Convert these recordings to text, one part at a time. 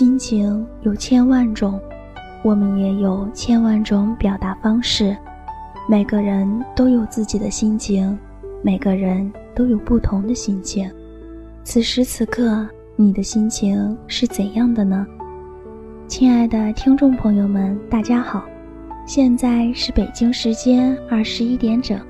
心情有千万种，我们也有千万种表达方式。每个人都有自己的心情，每个人都有不同的心情。此时此刻，你的心情是怎样的呢？亲爱的听众朋友们，大家好，现在是北京时间二十一点整，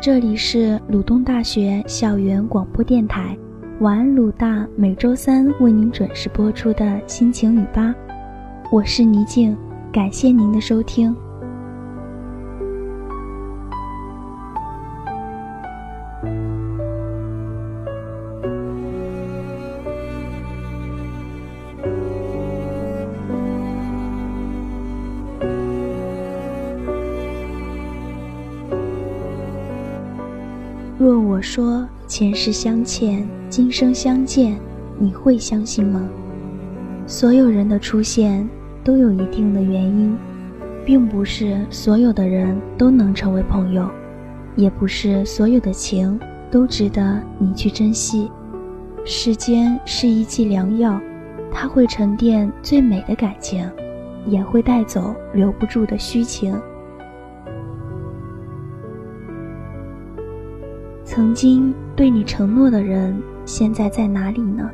这里是鲁东大学校园广播电台。晚安，鲁大每周三为您准时播出的心情语吧，我是倪静，感谢您的收听。若我说前世相欠，今生相见，你会相信吗？所有人的出现都有一定的原因，并不是所有的人都能成为朋友，也不是所有的情都值得你去珍惜。时间是一剂良药，它会沉淀最美的感情，也会带走留不住的虚情。曾经对你承诺的人，现在在哪里呢？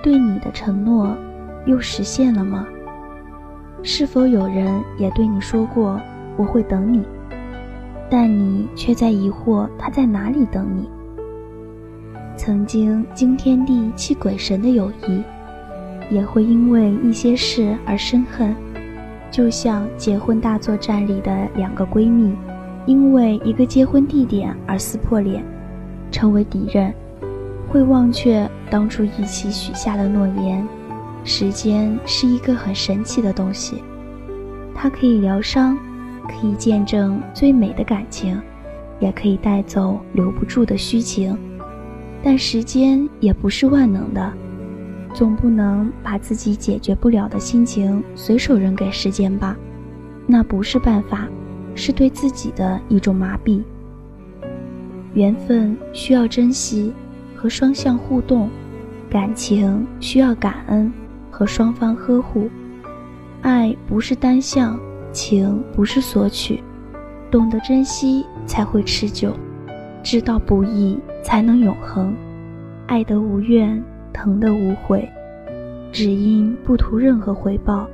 对你的承诺，又实现了吗？是否有人也对你说过我会等你，但你却在疑惑他在哪里等你？曾经惊天地泣鬼神的友谊，也会因为一些事而生恨，就像结婚大作战里的两个闺蜜。因为一个结婚地点而撕破脸，成为敌人，会忘却当初一起许下的诺言。时间是一个很神奇的东西，它可以疗伤，可以见证最美的感情，也可以带走留不住的虚情。但时间也不是万能的，总不能把自己解决不了的心情随手扔给时间吧？那不是办法。是对自己的一种麻痹。缘分需要珍惜和双向互动，感情需要感恩和双方呵护。爱不是单向，情不是索取，懂得珍惜才会持久，知道不易才能永恒。爱得无怨，疼得无悔，只因不图任何回报。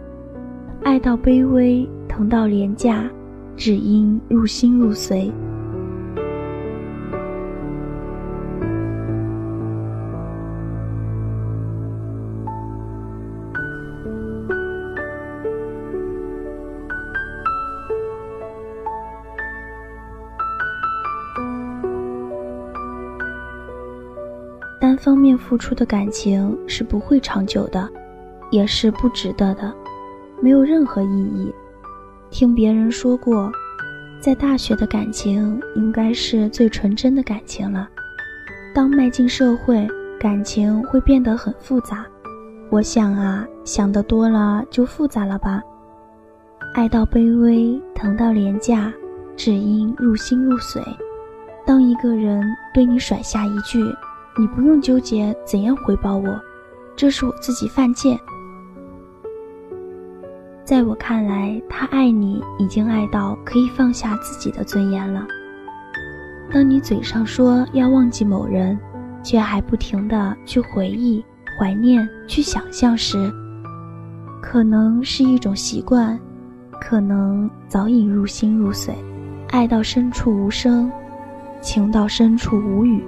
爱到卑微，疼到廉价。只因入心入髓。单方面付出的感情是不会长久的，也是不值得的，没有任何意义。听别人说过，在大学的感情应该是最纯真的感情了。当迈进社会，感情会变得很复杂。我想啊，想得多了就复杂了吧。爱到卑微，疼到廉价，只因入心入髓。当一个人对你甩下一句“你不用纠结怎样回报我，这是我自己犯贱”。在我看来，他爱你已经爱到可以放下自己的尊严了。当你嘴上说要忘记某人，却还不停的去回忆、怀念、去想象时，可能是一种习惯，可能早已入心入髓，爱到深处无声，情到深处无语。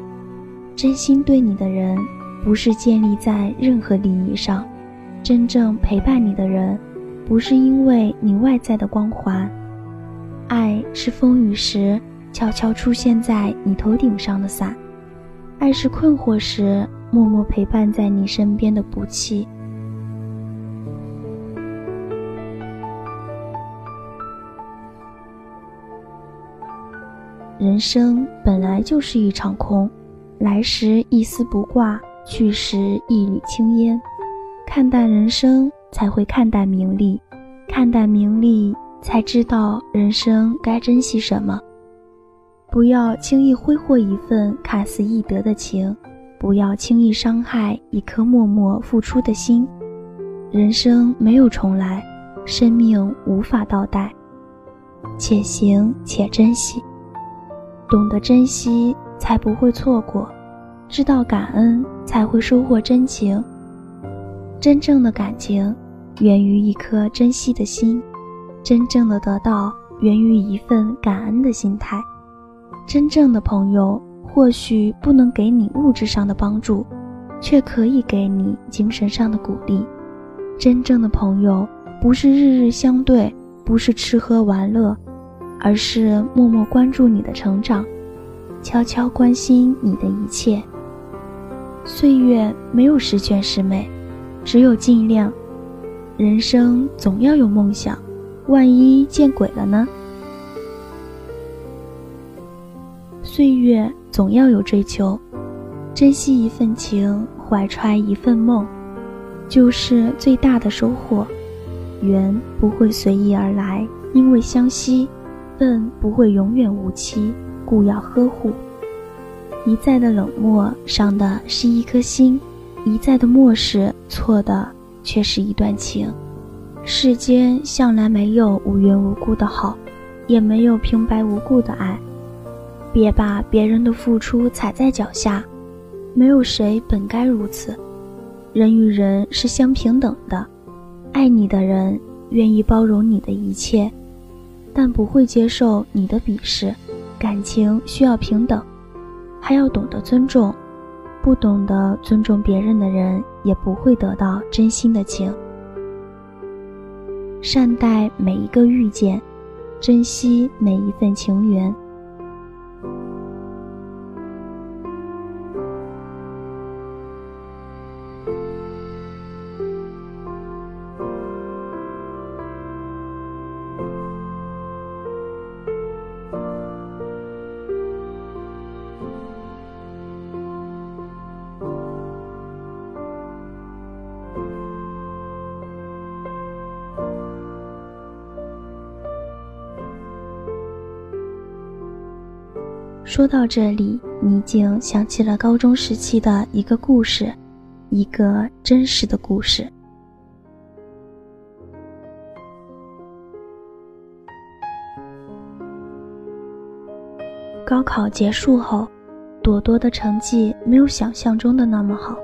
真心对你的人，不是建立在任何利益上，真正陪伴你的人。不是因为你外在的光环，爱是风雨时悄悄出现在你头顶上的伞，爱是困惑时默默陪伴在你身边的补气。人生本来就是一场空，来时一丝不挂，去时一缕青烟。看淡人生。才会看淡名利，看淡名利，才知道人生该珍惜什么。不要轻易挥霍一份看似易得的情，不要轻易伤害一颗默默付出的心。人生没有重来，生命无法倒带，且行且珍惜。懂得珍惜，才不会错过；知道感恩，才会收获真情。真正的感情，源于一颗珍惜的心；真正的得到，源于一份感恩的心态。真正的朋友，或许不能给你物质上的帮助，却可以给你精神上的鼓励。真正的朋友，不是日日相对，不是吃喝玩乐。而是默默关注你的成长，悄悄关心你的一切。岁月没有十全十美，只有尽量。人生总要有梦想，万一见鬼了呢？岁月总要有追求，珍惜一份情，怀揣一份梦，就是最大的收获。缘不会随意而来，因为相惜。恨不会永远无期，故要呵护。一再的冷漠，伤的是一颗心；一再的漠视，错的却是一段情。世间向来没有无缘无故的好，也没有平白无故的爱。别把别人的付出踩在脚下，没有谁本该如此。人与人是相平等的，爱你的人愿意包容你的一切。但不会接受你的鄙视，感情需要平等，还要懂得尊重。不懂得尊重别人的人，也不会得到真心的情。善待每一个遇见，珍惜每一份情缘。说到这里，倪静想起了高中时期的一个故事，一个真实的故事。高考结束后，朵朵的成绩没有想象中的那么好，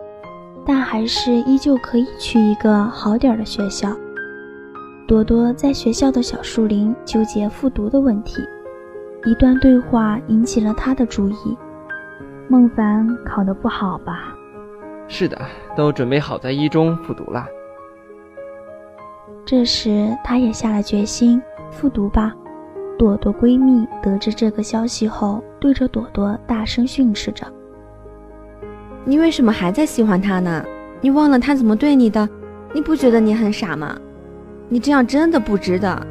但还是依旧可以去一个好点的学校。朵朵在学校的小树林纠结复读的问题。一段对话引起了他的注意。孟凡考得不好吧？是的，都准备好在一中复读了。这时，他也下了决心，复读吧。朵朵闺蜜得知这个消息后，对着朵朵大声训斥着：“你为什么还在喜欢他呢？你忘了他怎么对你的？你不觉得你很傻吗？你这样真的不值得。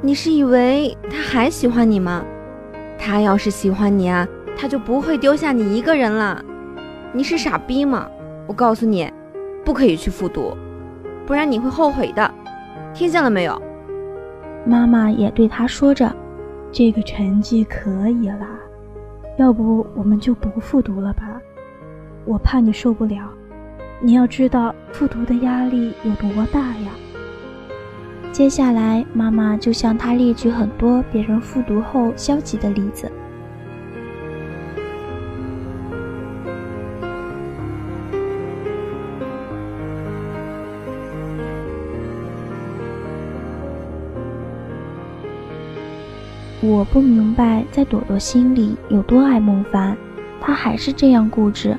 你是以为他还喜欢你吗？”他要是喜欢你啊，他就不会丢下你一个人了。你是傻逼吗？我告诉你，不可以去复读，不然你会后悔的。听见了没有？妈妈也对他说着：“这个成绩可以了，要不我们就不复读了吧？我怕你受不了。你要知道复读的压力有多大呀。”接下来，妈妈就向他列举很多别人复读后消极的例子。我不明白，在朵朵心里有多爱孟凡，她还是这样固执。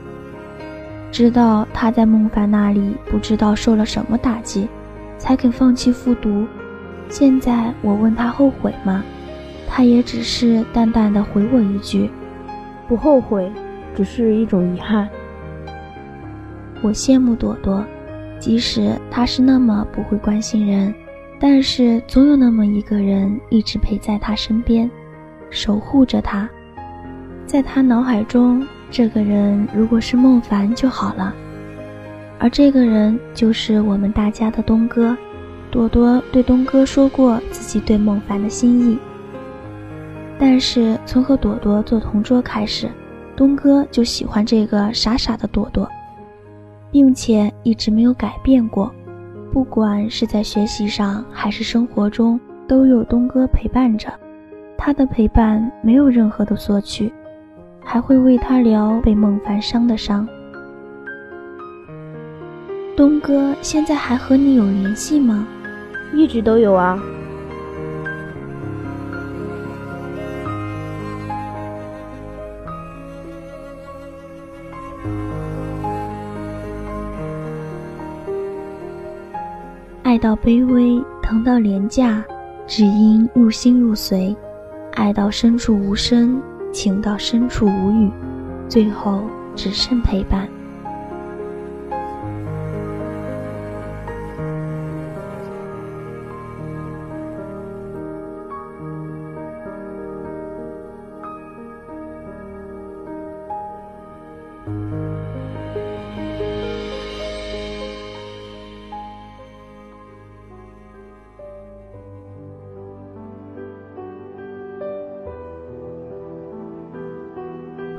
知道他在孟凡那里不知道受了什么打击。才肯放弃复读。现在我问他后悔吗？他也只是淡淡的回我一句：“不后悔，只是一种遗憾。”我羡慕朵朵，即使她是那么不会关心人，但是总有那么一个人一直陪在她身边，守护着她。在她脑海中，这个人如果是孟凡就好了。而这个人就是我们大家的东哥，朵朵对东哥说过自己对孟凡的心意。但是从和朵朵做同桌开始，东哥就喜欢这个傻傻的朵朵，并且一直没有改变过。不管是在学习上还是生活中，都有东哥陪伴着。他的陪伴没有任何的索取，还会为他疗被孟凡伤的伤。东哥现在还和你有联系吗？一直都有啊。爱到卑微，疼到廉价，只因入心入髓；爱到深处无声，情到深处无语，最后只剩陪伴。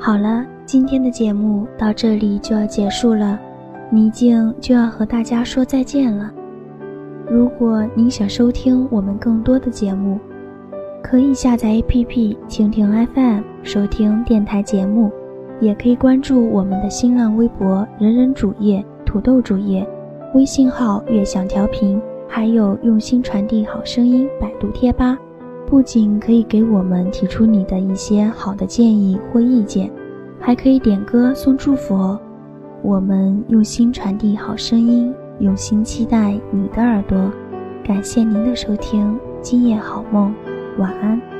好了，今天的节目到这里就要结束了，倪静就要和大家说再见了。如果您想收听我们更多的节目，可以下载 APP 蜻蜓 FM 收听电台节目，也可以关注我们的新浪微博“人人主页”、“土豆主页”、微信号“悦享调频”，还有“用心传递好声音”百度贴吧。不仅可以给我们提出你的一些好的建议或意见，还可以点歌送祝福哦。我们用心传递好声音，用心期待你的耳朵。感谢您的收听，今夜好梦，晚安。